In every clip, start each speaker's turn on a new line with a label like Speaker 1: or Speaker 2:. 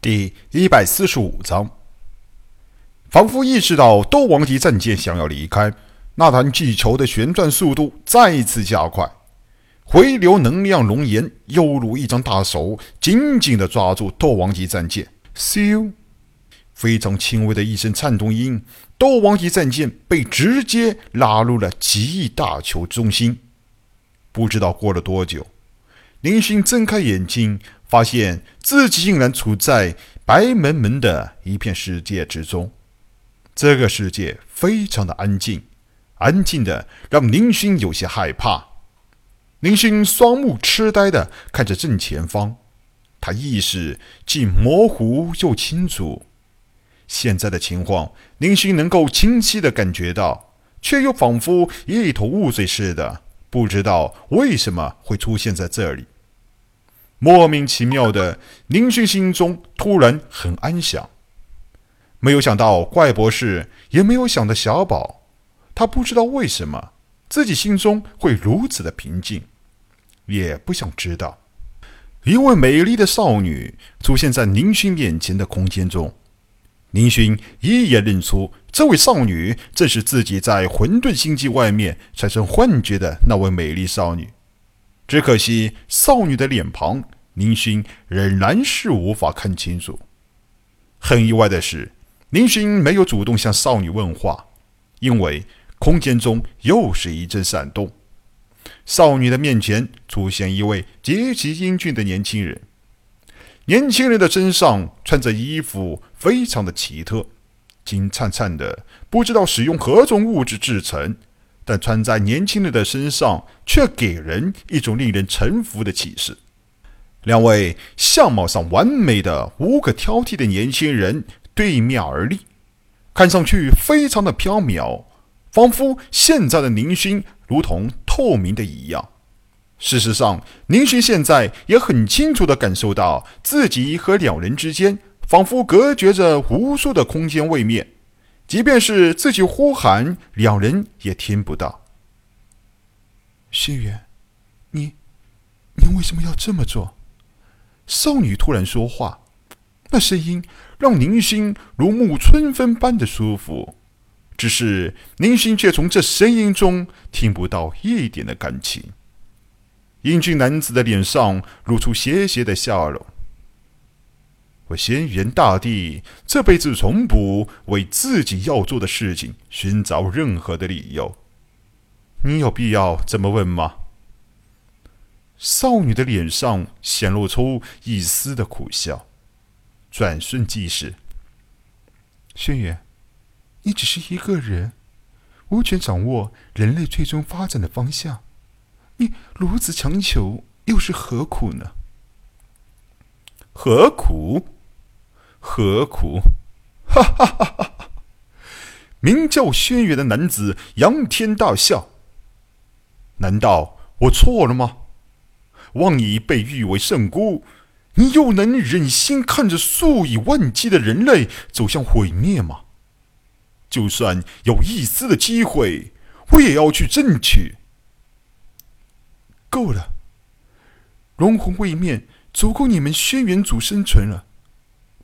Speaker 1: 第一百四十五章，仿佛意识到斗王级战舰想要离开，那团气球的旋转速度再次加快，回流能量熔岩犹如一张大手，紧紧地抓住斗王级战舰。咻！非常轻微的一声颤动音，斗王级战舰被直接拉入了极翼大球中心。不知道过了多久，林勋睁开眼睛。发现自己竟然处在白蒙蒙的一片世界之中，这个世界非常的安静，安静的让林勋有些害怕。林勋双目痴呆的看着正前方，他意识既模糊又清楚。现在的情况，林勋能够清晰的感觉到，却又仿佛一头雾水似的，不知道为什么会出现在这里。莫名其妙的，林勋心中突然很安详。没有想到怪博士，也没有想到小宝，他不知道为什么自己心中会如此的平静，也不想知道。一位美丽的少女出现在林勋面前的空间中，林勋一眼认出这位少女正是自己在混沌星际外面产生幻觉的那位美丽少女。只可惜，少女的脸庞，林勋仍然是无法看清楚。很意外的是，林勋没有主动向少女问话，因为空间中又是一阵闪动。少女的面前出现一位极其英俊的年轻人。年轻人的身上穿着衣服非常的奇特，金灿灿的，不知道使用何种物质制成。但穿在年轻人的身上，却给人一种令人臣服的气势。两位相貌上完美的、无可挑剔的年轻人对面而立，看上去非常的飘渺，仿佛现在的宁勋如同透明的一样。事实上，宁勋现在也很清楚地感受到，自己和两人之间仿佛隔绝着无数的空间位面。即便是自己呼喊，两人也听不到。轩辕，你，你为什么要这么做？少女突然说话，那声音让宁心如沐春风般的舒服。只是宁心却从这声音中听不到一点的感情。英俊男子的脸上露出邪邪的笑容。我轩辕大帝这辈子从不为自己要做的事情寻找任何的理由，你有必要这么问吗？少女的脸上显露出一丝的苦笑，转瞬即逝。轩辕，你只是一个人，无权掌握人类最终发展的方向，你如此强求又是何苦呢？何苦？何苦？哈哈哈哈！名叫轩辕的男子仰天大笑。难道我错了吗？望你被誉为圣姑，你又能忍心看着数以万计的人类走向毁灭吗？就算有一丝的机会，我也要去争取。够了，龙魂位面足够你们轩辕族生存了。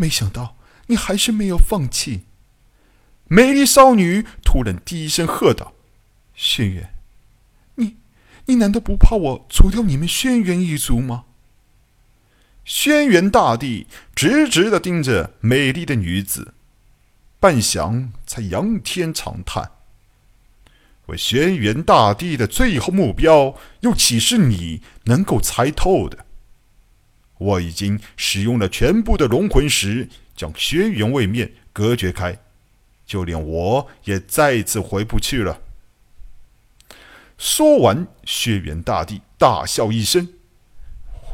Speaker 1: 没想到你还是没有放弃。美丽少女突然低声喝道：“轩辕，你，你难道不怕我除掉你们轩辕一族吗？”轩辕大帝直直的盯着美丽的女子，半晌才仰天长叹：“我轩辕大帝的最后目标，又岂是你能够猜透的？”我已经使用了全部的龙魂石，将轩辕位面隔绝开，就连我也再次回不去了。说完，轩辕大帝大笑一声：“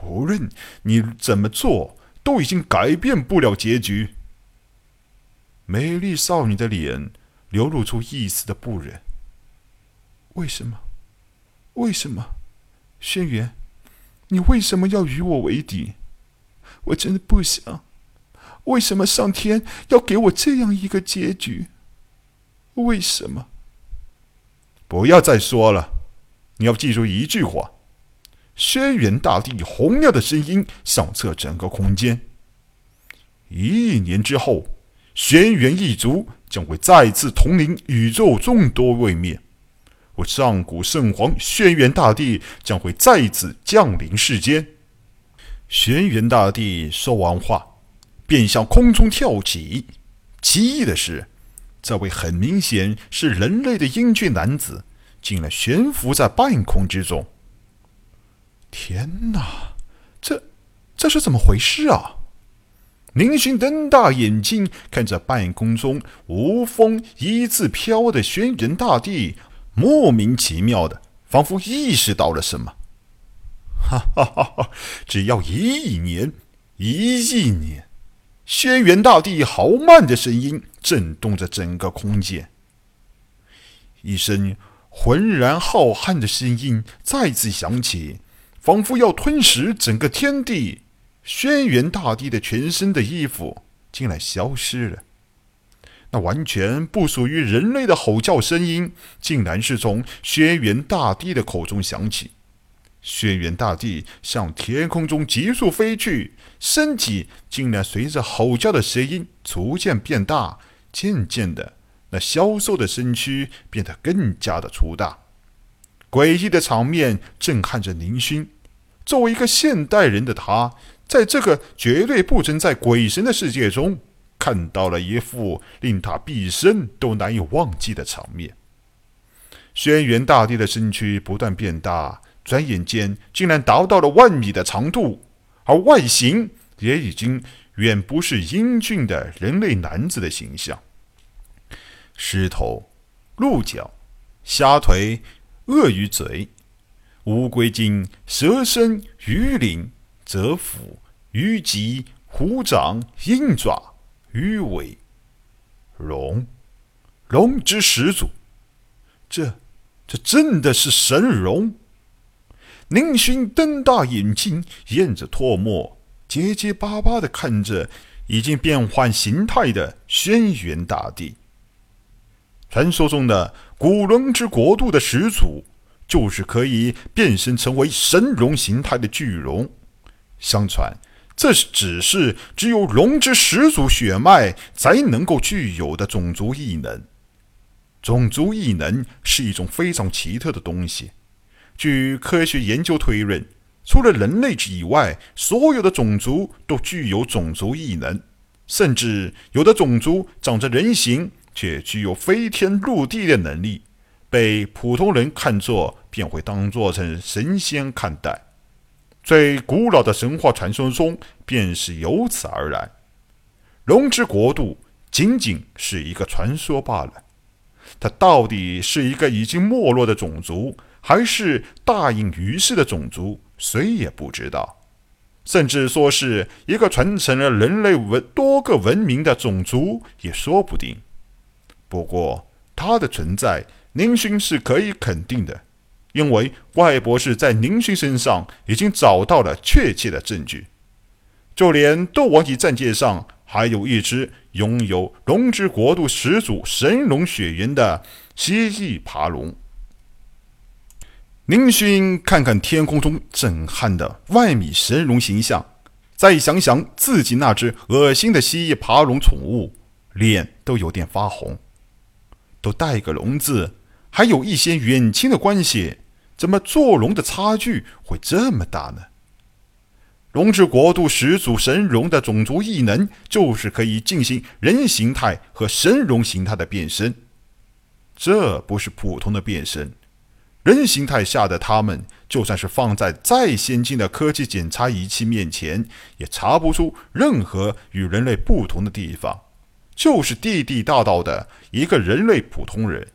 Speaker 1: 无论你怎么做，都已经改变不了结局。”美丽少女的脸流露出一丝的不忍。为什么？为什么？轩辕？你为什么要与我为敌？我真的不想。为什么上天要给我这样一个结局？为什么？不要再说了，你要记住一句话。轩辕大帝洪亮的声音响彻整个空间。一亿年之后，轩辕一族将会再次统领宇宙众多位面，我上古圣皇轩辕大帝将会再次降临世间。轩辕大帝说完话，便向空中跳起。奇异的是，这位很明显是人类的英俊男子，竟然悬浮在半空之中。天哪，这这是怎么回事啊？林勋瞪大眼睛看着半空中无风一字飘的轩辕大帝，莫名其妙的，仿佛意识到了什么。哈哈哈哈！只要一亿年，一亿年，轩辕大帝豪迈的声音震动着整个空间，一声浑然浩瀚的声音再次响起，仿佛要吞噬整个天地。轩辕大帝的全身的衣服竟然消失了，那完全不属于人类的吼叫声音，竟然是从轩辕大帝的口中响起。轩辕大帝向天空中急速飞去，身体竟然随着吼叫的声音逐渐变大，渐渐的，那消瘦的身躯变得更加的粗大。诡异的场面震撼着宁勋。作为一个现代人的他。在这个绝对不存在鬼神的世界中，看到了一幅令他毕生都难以忘记的场面。轩辕大帝的身躯不断变大，转眼间竟然达到了万米的长度，而外形也已经远不是英俊的人类男子的形象。狮头、鹿角、虾腿、鳄鱼嘴、乌龟颈、蛇身、鱼鳞。蛰腹、鱼脊、虎掌、鹰爪、鱼尾、龙，龙之始祖，这这真的是神龙！宁勋瞪大眼睛，咽着唾沫，结结巴巴的看着已经变换形态的轩辕大帝。传说中的古龙之国度的始祖，就是可以变身成为神龙形态的巨龙。相传，这只是只有龙之始祖血脉才能够具有的种族异能。种族异能是一种非常奇特的东西。据科学研究推论，除了人类以外，所有的种族都具有种族异能，甚至有的种族长着人形，却具有飞天入地的能力，被普通人看作便会当作成神仙看待。最古老的神话传说中，便是由此而来。龙之国度仅仅是一个传说罢了。它到底是一个已经没落的种族，还是大隐于世的种族，谁也不知道。甚至说是一个传承了人类文多个文明的种族，也说不定。不过，它的存在，宁勋是可以肯定的。因为怪博士在宁勋身上已经找到了确切的证据，就连斗王级战舰上还有一只拥有龙之国度始祖神龙血缘的蜥蜴爬龙。宁勋看看天空中震撼的万米神龙形象，再想想自己那只恶心的蜥蜴爬龙宠物，脸都有点发红。都带个龙字，还有一些远亲的关系。怎么做龙的差距会这么大呢？龙之国度始祖神龙的种族异能，就是可以进行人形态和神龙形态的变身。这不是普通的变身，人形态下的他们，就算是放在再先进的科技检查仪器面前，也查不出任何与人类不同的地方，就是地地道道的一个人类普通人。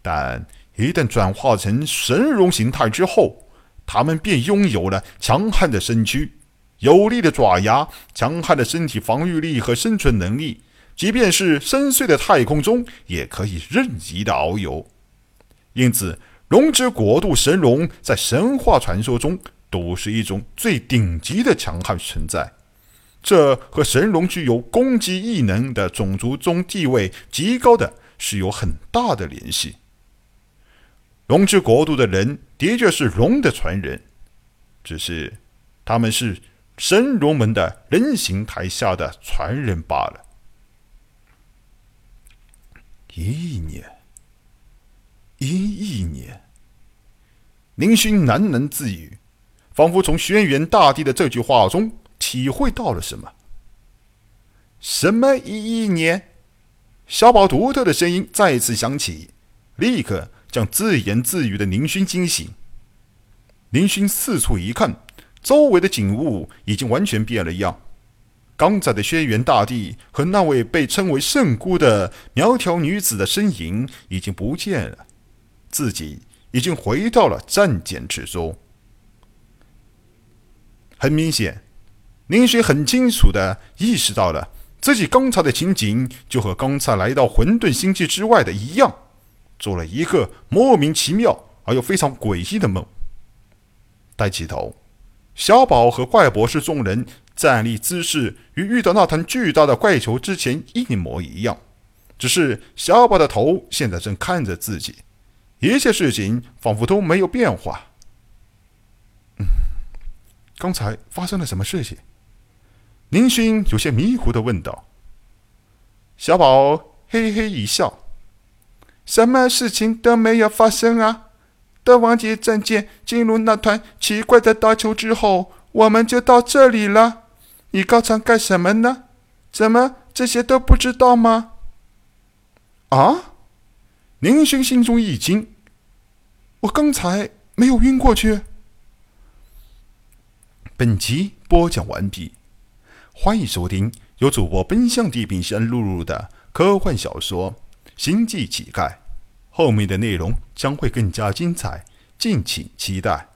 Speaker 1: 但。一旦转化成神龙形态之后，他们便拥有了强悍的身躯、有力的爪牙、强悍的身体防御力和生存能力。即便是深邃的太空中，也可以任意的遨游。因此，龙之国度神龙在神话传说中都是一种最顶级的强悍存在。这和神龙具有攻击异能的种族中地位极高的是有很大的联系。龙之国度的人的确是龙的传人，只是他们是神龙门的人形台下的传人罢了。一亿年，一亿年，宁勋喃喃自语，仿佛从轩辕大帝的这句话中体会到了什么。什么一亿年？小宝独特的声音再次响起，立刻将自言自语的宁勋惊醒。宁勋四处一看，周围的景物已经完全变了样。刚才的轩辕大帝和那位被称为圣姑的苗条女子的身影已经不见了，自己已经回到了战舰之中。很明显，宁勋很清楚的意识到了。自己刚才的情景就和刚才来到混沌星际之外的一样，做了一个莫名其妙而又非常诡异的梦。抬起头，小宝和怪博士众人站立姿势与遇到那团巨大的怪球之前一模一样，只是小宝的头现在正看着自己，一切事情仿佛都没有变化。嗯，刚才发生了什么事情？林勋有些迷糊的问道：“小宝嘿嘿一笑，什么事情都没有发生啊！德王杰战舰进入那团奇怪的大球之后，我们就到这里了。你高唱干什么呢？怎么这些都不知道吗？”啊！宁勋心中一惊：“我刚才没有晕过去。”本集播讲完毕。欢迎收听由主播奔向地平线录入的科幻小说《星际乞丐》，后面的内容将会更加精彩，敬请期待。